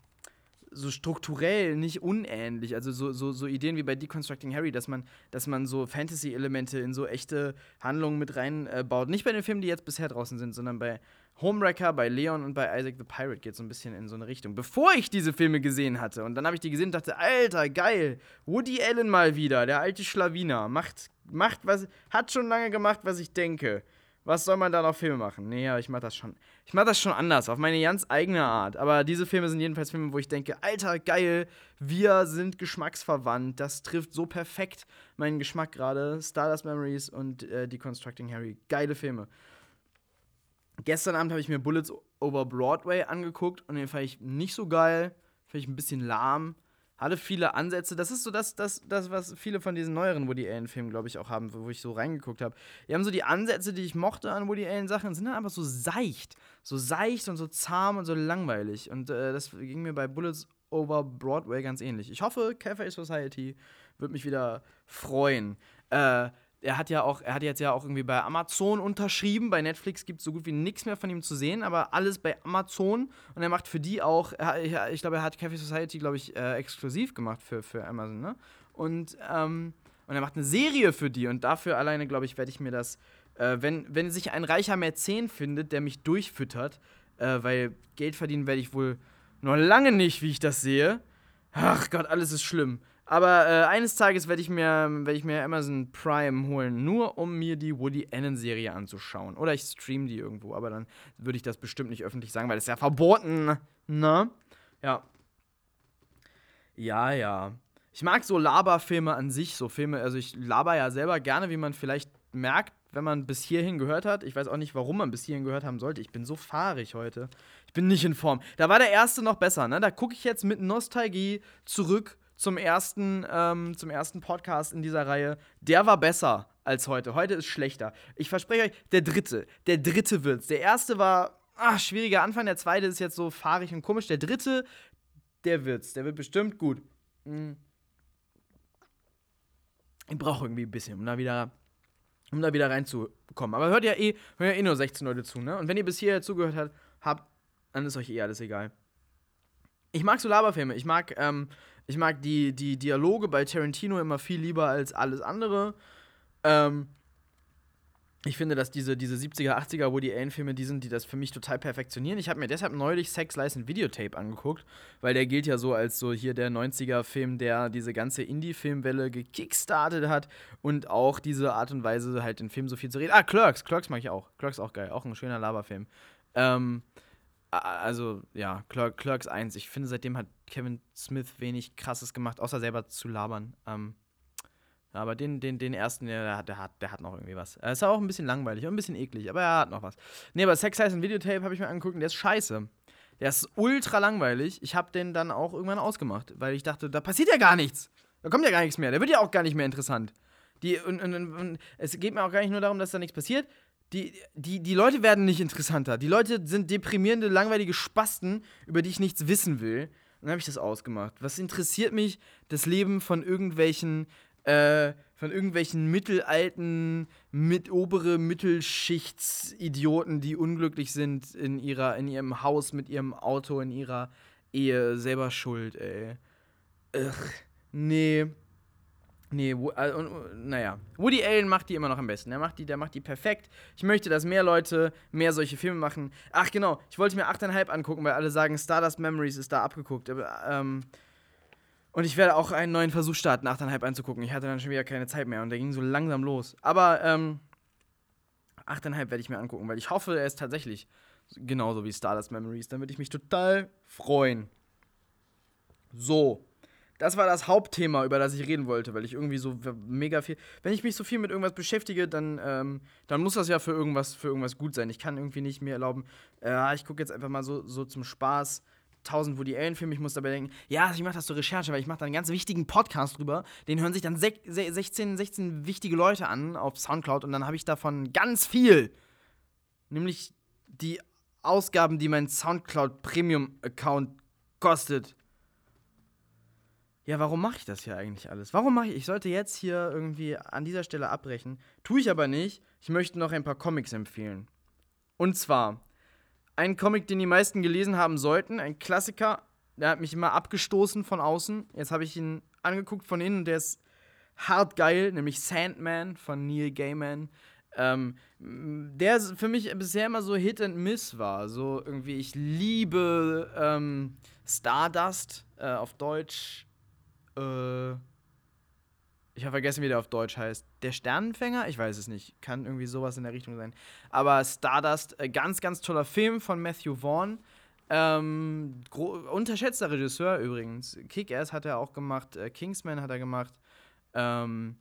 so strukturell nicht unähnlich. Also so, so, so Ideen wie bei Deconstructing Harry, dass man, dass man so Fantasy-Elemente in so echte Handlungen mit reinbaut. Äh, nicht bei den Filmen, die jetzt bisher draußen sind, sondern bei Homewrecker, bei Leon und bei Isaac the Pirate geht so ein bisschen in so eine Richtung. Bevor ich diese Filme gesehen hatte. Und dann habe ich die gesehen und dachte, Alter, geil. Woody Allen mal wieder, der alte Schlawiner. Macht, macht was, hat schon lange gemacht, was ich denke. Was soll man da noch Filme machen? Nee, ich mach das schon. Ich mach das schon anders, auf meine ganz eigene Art. Aber diese Filme sind jedenfalls Filme, wo ich denke, Alter, geil, wir sind geschmacksverwandt. Das trifft so perfekt meinen Geschmack gerade. Stardust Memories und äh, Deconstructing Harry. Geile Filme. Gestern Abend habe ich mir Bullets over Broadway angeguckt und den fand ich nicht so geil. Fand ich ein bisschen lahm hatte viele Ansätze. Das ist so das, das, das was viele von diesen neueren Woody Allen-Filmen, glaube ich, auch haben, wo ich so reingeguckt habe. Die haben so die Ansätze, die ich mochte an Woody Allen-Sachen, sind dann einfach so seicht. So seicht und so zahm und so langweilig. Und äh, das ging mir bei Bullets over Broadway ganz ähnlich. Ich hoffe, Cafe Society wird mich wieder freuen. Äh, er hat ja auch, er hat jetzt ja auch irgendwie bei Amazon unterschrieben. Bei Netflix gibt es so gut wie nichts mehr von ihm zu sehen, aber alles bei Amazon. Und er macht für die auch, er, ich glaube, er hat Cafe Society, glaube ich, äh, exklusiv gemacht für, für Amazon, ne? Und, ähm, und er macht eine Serie für die. Und dafür alleine, glaube ich, werde ich mir das, äh, wenn, wenn sich ein reicher Mäzen findet, der mich durchfüttert, äh, weil Geld verdienen werde ich wohl noch lange nicht, wie ich das sehe. Ach Gott, alles ist schlimm. Aber äh, eines Tages werde ich, mir, werd ich mir Amazon Prime holen, nur um mir die Woody Allen-Serie anzuschauen. Oder ich stream die irgendwo, aber dann würde ich das bestimmt nicht öffentlich sagen, weil das ist ja verboten. Ne? Ja. Ja, ja. Ich mag so Laberfilme an sich, so Filme, also ich laber ja selber gerne, wie man vielleicht merkt, wenn man bis hierhin gehört hat. Ich weiß auch nicht, warum man bis hierhin gehört haben sollte. Ich bin so fahrig heute. Ich bin nicht in Form. Da war der erste noch besser, ne? Da gucke ich jetzt mit Nostalgie zurück zum ersten, ähm, zum ersten Podcast in dieser Reihe. Der war besser als heute. Heute ist schlechter. Ich verspreche euch, der dritte. Der dritte wird's. Der erste war ach, schwieriger Anfang, der zweite ist jetzt so fahrig und komisch. Der dritte, der wird's. Der wird bestimmt gut. Hm. Ich brauche irgendwie ein bisschen, um da wieder um da wieder reinzukommen. Aber hört ja eh, hört ja eh nur 16 Leute zu, ne? Und wenn ihr bis hierher zugehört habt, dann ist euch eh alles egal. Ich mag so Laberfilme. Ich mag ähm, ich mag die, die Dialoge bei Tarantino immer viel lieber als alles andere. Ähm, ich finde, dass diese, diese 70er, 80er Woody Allen-Filme, die sind, die das für mich total perfektionieren. Ich habe mir deshalb neulich Sex License Videotape angeguckt, weil der gilt ja so als so hier der 90er-Film, der diese ganze Indie-Filmwelle gekickstartet hat und auch diese Art und Weise, halt den Film so viel zu reden. Ah, Clerks, Clerks mag ich auch. Clerks auch geil, auch ein schöner Laberfilm. Ähm, also, ja, Clerk, Clerks 1. Ich finde, seitdem hat Kevin Smith wenig krasses gemacht, außer selber zu labern. Ähm, aber den, den, den ersten, der, der, hat, der hat noch irgendwie was. Er ist auch ein bisschen langweilig und ein bisschen eklig, aber er hat noch was. Nee, aber Sex Size und Videotape habe ich mir angeguckt und der ist scheiße. Der ist ultra langweilig. Ich habe den dann auch irgendwann ausgemacht, weil ich dachte, da passiert ja gar nichts. Da kommt ja gar nichts mehr. Der wird ja auch gar nicht mehr interessant. Die, und, und, und, es geht mir auch gar nicht nur darum, dass da nichts passiert die, die, die Leute werden nicht interessanter. Die Leute sind deprimierende, langweilige Spasten, über die ich nichts wissen will. Und dann habe ich das ausgemacht. Was interessiert mich das Leben von irgendwelchen, äh, von irgendwelchen mittelalten, mit obere Mittelschichtsidioten, die unglücklich sind in ihrer, in ihrem Haus, mit ihrem Auto, in ihrer Ehe, selber schuld, ey. Ugh, nee. Nee, wo, äh, naja. Woody Allen macht die immer noch am besten. Der macht die, der macht die perfekt. Ich möchte, dass mehr Leute mehr solche Filme machen. Ach genau, ich wollte mir 8,5 angucken, weil alle sagen, Stardust Memories ist da abgeguckt. Aber, ähm, und ich werde auch einen neuen Versuch starten, 8,5 anzugucken. Ich hatte dann schon wieder keine Zeit mehr und der ging so langsam los. Aber, ähm, 8,5 werde ich mir angucken, weil ich hoffe, er ist tatsächlich genauso wie Stardust Memories. Dann würde ich mich total freuen. So das war das Hauptthema, über das ich reden wollte, weil ich irgendwie so mega viel. Wenn ich mich so viel mit irgendwas beschäftige, dann, ähm, dann muss das ja für irgendwas, für irgendwas gut sein. Ich kann irgendwie nicht mir erlauben, äh, ich gucke jetzt einfach mal so, so zum Spaß 1000 Woody Allen-Filme. Ich muss dabei denken, ja, ich mache das zur Recherche, weil ich mache da einen ganz wichtigen Podcast drüber. Den hören sich dann 16, 16 wichtige Leute an auf Soundcloud und dann habe ich davon ganz viel. Nämlich die Ausgaben, die mein Soundcloud Premium-Account kostet ja, warum mache ich das hier eigentlich alles? Warum mache ich, ich sollte jetzt hier irgendwie an dieser Stelle abbrechen. Tue ich aber nicht. Ich möchte noch ein paar Comics empfehlen. Und zwar ein Comic, den die meisten gelesen haben sollten, ein Klassiker Der hat mich immer abgestoßen von außen. Jetzt habe ich ihn angeguckt von innen. Der ist hart geil, nämlich Sandman von Neil Gaiman. Ähm, der für mich bisher immer so Hit and Miss war. So irgendwie, ich liebe ähm, Stardust äh, auf Deutsch. Äh, ich habe vergessen, wie der auf Deutsch heißt. Der Sternenfänger? Ich weiß es nicht. Kann irgendwie sowas in der Richtung sein. Aber Stardust, äh, ganz, ganz toller Film von Matthew Vaughn. Ähm, unterschätzter Regisseur übrigens. Kick-Ass hat er auch gemacht, äh, Kingsman hat er gemacht. Ähm,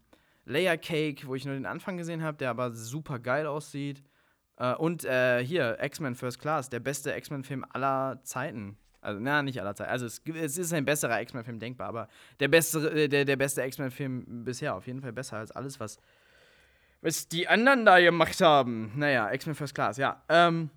Layer Cake, wo ich nur den Anfang gesehen habe, der aber super geil aussieht. Äh, und äh, hier, X-Men First Class, der beste X-Men-Film aller Zeiten. Also, na, nicht aller Zeiten. Also, es, es ist ein besserer X-Men-Film denkbar, aber der beste, äh, der, der beste X-Men-Film bisher auf jeden Fall besser als alles, was, was die anderen da gemacht haben. Naja, X-Men First Class, ja. Ähm,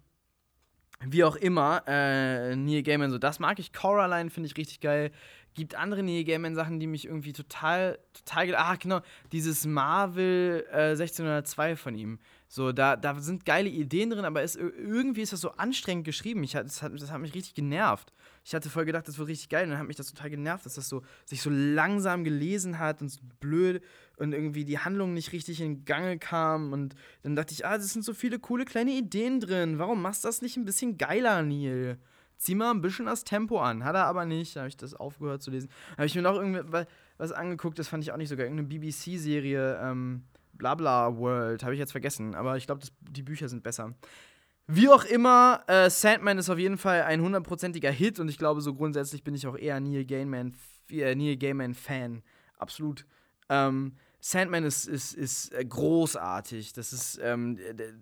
wie auch immer, äh, Neil Gaiman, so das mag ich. Coraline finde ich richtig geil gibt andere Neil Gaiman-Sachen, die mich irgendwie total, total. Ah, genau, dieses Marvel äh, 1602 von ihm. So, da, da sind geile Ideen drin, aber es, irgendwie ist das so anstrengend geschrieben. Ich, das, hat, das hat mich richtig genervt. Ich hatte voll gedacht, das wird richtig geil und dann hat mich das total genervt, dass das so sich so langsam gelesen hat und so blöd und irgendwie die Handlung nicht richtig in Gange kam. Und dann dachte ich, ah, das sind so viele coole kleine Ideen drin. Warum machst du das nicht ein bisschen geiler, Neil? zieh mal ein bisschen das Tempo an. Hat er aber nicht. Da habe ich das aufgehört zu lesen. Habe ich mir noch irgendwas angeguckt, das fand ich auch nicht so geil. Irgendeine BBC-Serie, ähm, Blabla World, habe ich jetzt vergessen. Aber ich glaube, die Bücher sind besser. Wie auch immer, äh, Sandman ist auf jeden Fall ein hundertprozentiger Hit und ich glaube, so grundsätzlich bin ich auch eher Neil Gaiman, äh, Neil Gaiman Fan. Absolut. Ähm, Sandman ist, ist, ist äh, großartig. Das ist ähm,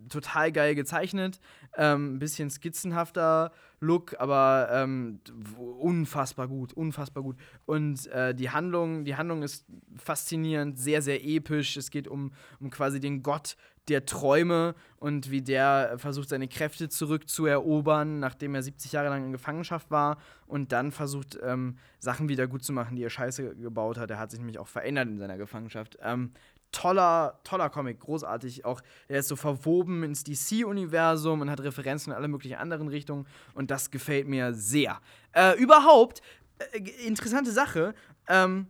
total geil gezeichnet. Ähm, ein bisschen skizzenhafter Look, aber ähm, unfassbar gut, unfassbar gut. Und äh, die Handlung, die Handlung ist faszinierend, sehr, sehr episch. Es geht um, um quasi den Gott der Träume und wie der versucht, seine Kräfte zurückzuerobern, nachdem er 70 Jahre lang in Gefangenschaft war und dann versucht, ähm, Sachen wieder gut zu machen, die er scheiße gebaut hat. Er hat sich nämlich auch verändert in seiner Gefangenschaft. Ähm, toller, toller Comic, großartig. Auch er ist so verwoben ins DC-Universum und hat Referenzen in alle möglichen anderen Richtungen und das gefällt mir sehr. Äh, überhaupt, äh, interessante Sache, ähm,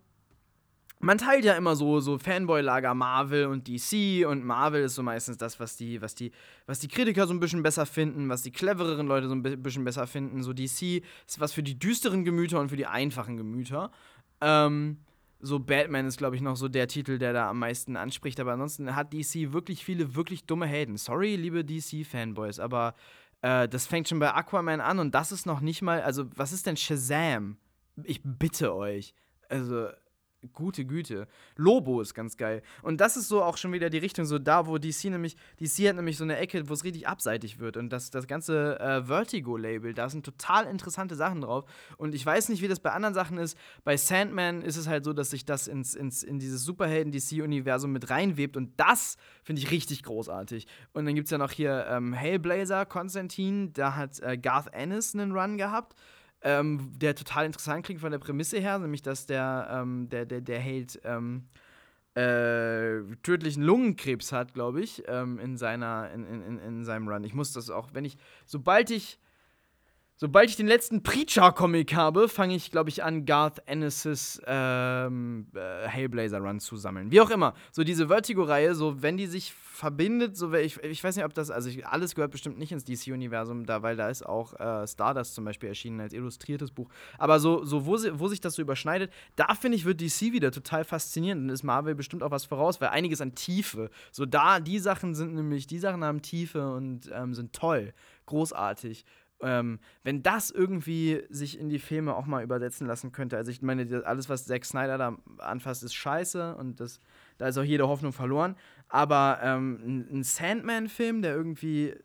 man teilt ja immer so, so Fanboy-Lager Marvel und DC und Marvel ist so meistens das, was die, was, die, was die Kritiker so ein bisschen besser finden, was die clevereren Leute so ein bisschen besser finden. So DC ist was für die düsteren Gemüter und für die einfachen Gemüter. Ähm, so Batman ist, glaube ich, noch so der Titel, der da am meisten anspricht. Aber ansonsten hat DC wirklich viele, wirklich dumme Helden. Sorry, liebe DC-Fanboys, aber äh, das fängt schon bei Aquaman an und das ist noch nicht mal. Also, was ist denn Shazam? Ich bitte euch. Also, Gute Güte. Lobo ist ganz geil. Und das ist so auch schon wieder die Richtung, so da, wo DC nämlich, DC hat nämlich so eine Ecke, wo es richtig abseitig wird. Und das, das ganze äh, Vertigo-Label, da sind total interessante Sachen drauf. Und ich weiß nicht, wie das bei anderen Sachen ist. Bei Sandman ist es halt so, dass sich das ins, ins, in dieses Superhelden-DC-Universum mit reinwebt. Und das finde ich richtig großartig. Und dann gibt es ja noch hier ähm, Hellblazer, Konstantin, da hat äh, Garth Ennis einen Run gehabt ähm, der total interessant klingt von der Prämisse her, nämlich dass der, ähm, der, der, der Held ähm, äh, tödlichen Lungenkrebs hat, glaube ich, ähm, in, seiner, in, in, in seinem Run. Ich muss das auch, wenn ich, sobald ich Sobald ich den letzten Preacher-Comic habe, fange ich, glaube ich, an, Garth Ennis' ähm, äh, Hellblazer-Run zu sammeln. Wie auch immer. So diese Vertigo-Reihe, so wenn die sich verbindet, so ich, ich weiß nicht, ob das, also ich, alles gehört bestimmt nicht ins DC-Universum, da, weil da ist auch äh, Stardust zum Beispiel erschienen als illustriertes Buch. Aber so, so wo, sie, wo sich das so überschneidet, da finde ich, wird DC wieder total faszinierend und ist Marvel bestimmt auch was voraus, weil einiges an Tiefe. So da, die Sachen sind nämlich, die Sachen haben Tiefe und ähm, sind toll, großartig. Ähm, wenn das irgendwie sich in die Filme auch mal übersetzen lassen könnte. Also ich meine, alles, was Zack Snyder da anfasst, ist scheiße und das, da ist auch jede Hoffnung verloren. Aber ähm, ein Sandman-Film, der irgendwie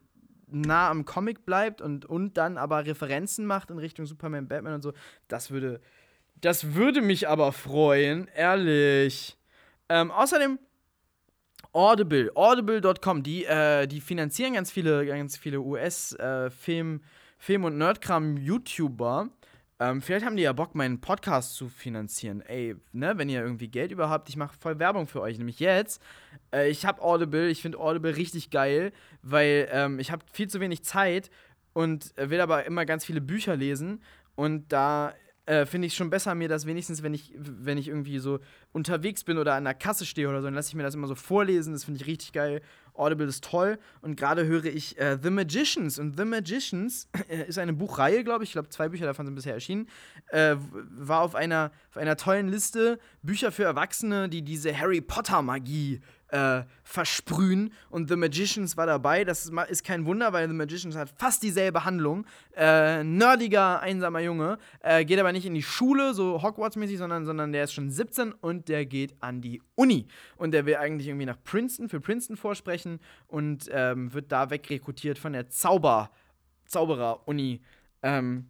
nah am Comic bleibt und, und dann aber Referenzen macht in Richtung Superman, Batman und so, das würde, das würde mich aber freuen, ehrlich. Ähm, außerdem Audible, audible.com, die, äh, die finanzieren ganz viele, ganz viele US-Film- äh, Film- und Nerdkram-YouTuber. Ähm, vielleicht haben die ja Bock, meinen Podcast zu finanzieren. Ey, ne, wenn ihr irgendwie Geld überhaupt, ich mache voll Werbung für euch. Nämlich jetzt. Äh, ich habe Audible, ich finde Audible richtig geil, weil ähm, ich habe viel zu wenig Zeit und will aber immer ganz viele Bücher lesen. Und da äh, finde ich schon besser, mir das wenigstens, wenn ich, wenn ich irgendwie so unterwegs bin oder an der Kasse stehe oder so, dann lasse ich mir das immer so vorlesen. Das finde ich richtig geil. Audible ist toll. Und gerade höre ich äh, The Magicians. Und The Magicians äh, ist eine Buchreihe, glaube ich. Ich glaube, zwei Bücher davon sind bisher erschienen. Äh, war auf einer, auf einer tollen Liste Bücher für Erwachsene, die diese Harry Potter-Magie äh, versprühen. Und The Magicians war dabei. Das ist kein Wunder, weil The Magicians hat fast dieselbe Handlung. Äh, nerdiger, einsamer Junge. Äh, geht aber nicht in die Schule, so Hogwarts-mäßig, sondern, sondern der ist schon 17 und der geht an die Uni. Und der will eigentlich irgendwie nach Princeton, für Princeton vorsprechen und ähm, wird da wegrekrutiert von der Zauber, Zauberer-Uni. Ähm,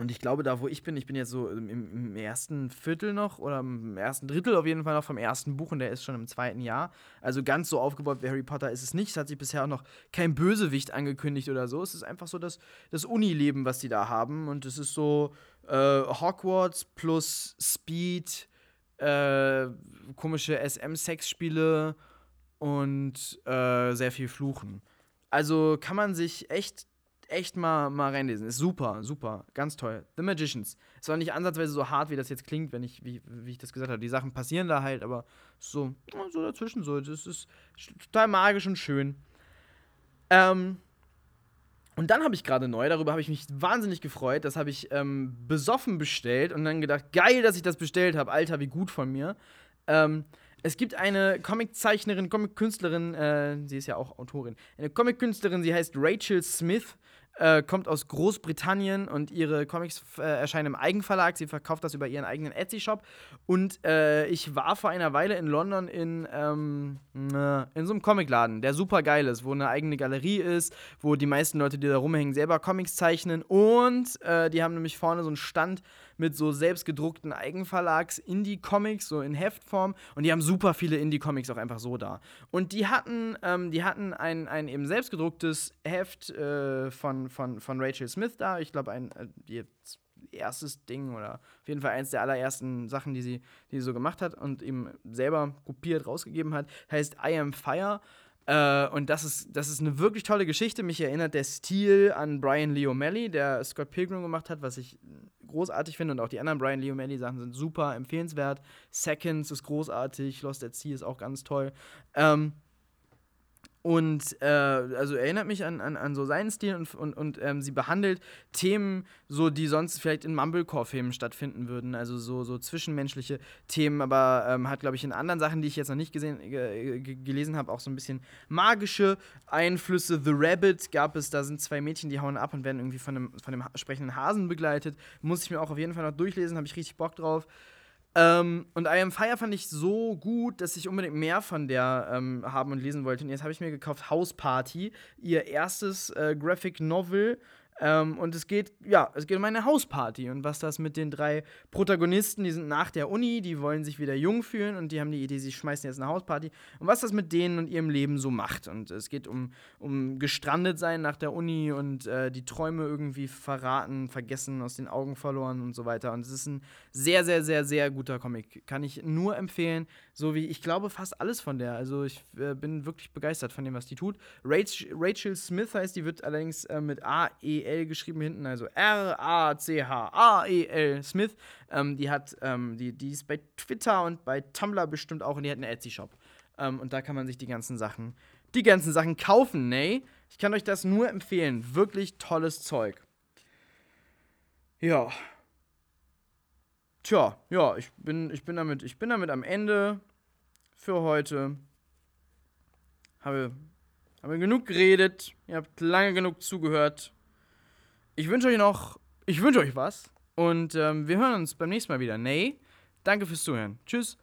und ich glaube, da wo ich bin, ich bin jetzt so im, im, ersten Viertel noch oder im ersten Drittel auf jeden Fall noch vom ersten Buch und der ist schon im zweiten Jahr. Also ganz so aufgebaut wie Harry Potter ist es nicht. Es hat sich bisher auch noch kein Bösewicht angekündigt oder so. Es ist einfach so das, das Uni-Leben, was die da haben. Und es ist so äh, Hogwarts plus Speed, äh, komische SM-Sex-Spiele und äh, sehr viel Fluchen. Also kann man sich echt echt mal, mal reinlesen. Ist super, super, ganz toll. The Magicians. Ist auch nicht ansatzweise so hart, wie das jetzt klingt, wenn ich, wie, wie ich das gesagt habe. Die Sachen passieren da halt, aber so, so dazwischen so. Das ist total magisch und schön. Ähm, und dann habe ich gerade neu, darüber habe ich mich wahnsinnig gefreut, das habe ich ähm, besoffen bestellt und dann gedacht, geil, dass ich das bestellt habe. Alter, wie gut von mir. Ähm, es gibt eine Comiczeichnerin, Comic-Künstlerin, äh, sie ist ja auch Autorin, eine Comic-Künstlerin, sie heißt Rachel Smith äh, kommt aus Großbritannien und ihre Comics äh, erscheinen im Eigenverlag. Sie verkauft das über ihren eigenen Etsy-Shop. Und äh, ich war vor einer Weile in London in, ähm, in so einem Comicladen, der super geil ist, wo eine eigene Galerie ist, wo die meisten Leute, die da rumhängen, selber Comics zeichnen. Und äh, die haben nämlich vorne so einen Stand mit so selbstgedruckten Eigenverlags-Indie-Comics, so in Heftform. Und die haben super viele Indie-Comics auch einfach so da. Und die hatten, ähm, die hatten ein, ein eben selbstgedrucktes Heft äh, von, von, von Rachel Smith da. Ich glaube, ein äh, erstes Ding oder auf jeden Fall eins der allerersten Sachen, die sie, die sie so gemacht hat und eben selber kopiert rausgegeben hat. Heißt I Am Fire. Äh, und das ist, das ist eine wirklich tolle Geschichte. Mich erinnert der Stil an Brian Lee O'Malley, der Scott Pilgrim gemacht hat, was ich großartig finde. Und auch die anderen Brian Lee O'Malley Sachen sind super empfehlenswert. Seconds ist großartig, Lost at Sea ist auch ganz toll. Ähm, und äh, also erinnert mich an, an, an so seinen Stil und, und, und ähm, sie behandelt Themen, so die sonst vielleicht in Mumblecore-Filmen stattfinden würden. Also so, so zwischenmenschliche Themen, aber ähm, hat, glaube ich, in anderen Sachen, die ich jetzt noch nicht gesehen, gelesen habe, auch so ein bisschen magische Einflüsse. The Rabbit gab es, da sind zwei Mädchen, die hauen ab und werden irgendwie von einem, von einem sprechenden Hasen begleitet. Muss ich mir auch auf jeden Fall noch durchlesen, habe ich richtig Bock drauf. Ähm, und I Am Fire fand ich so gut, dass ich unbedingt mehr von der ähm, haben und lesen wollte. Und jetzt habe ich mir gekauft House Party, ihr erstes äh, Graphic Novel ähm, und es geht, ja, es geht um eine Hausparty und was das mit den drei Protagonisten, die sind nach der Uni, die wollen sich wieder jung fühlen und die haben die Idee, sie schmeißen jetzt eine Hausparty und was das mit denen und ihrem Leben so macht. Und es geht um, um gestrandet sein nach der Uni und äh, die Träume irgendwie verraten, vergessen, aus den Augen verloren und so weiter. Und es ist ein sehr, sehr, sehr, sehr guter Comic. Kann ich nur empfehlen, so wie ich glaube fast alles von der. Also ich äh, bin wirklich begeistert von dem, was die tut. Rachel, Smith heißt, die wird allerdings äh, mit A-E R-A-C-H-A-E-L geschrieben hinten, also R-A-C-H-A-E-L Smith. Ähm, die hat, ähm, die, die ist bei Twitter und bei Tumblr bestimmt auch und die hat einen Etsy-Shop. Ähm, und da kann man sich die ganzen Sachen, die ganzen Sachen kaufen, ne? Ich kann euch das nur empfehlen. Wirklich tolles Zeug. Ja. Tja, ja, ich bin, ich bin damit, ich bin damit am Ende für heute. Habe, habe genug geredet. Ihr habt lange genug zugehört. Ich wünsche euch noch, ich wünsche euch was und ähm, wir hören uns beim nächsten Mal wieder. Nee, danke fürs Zuhören. Tschüss.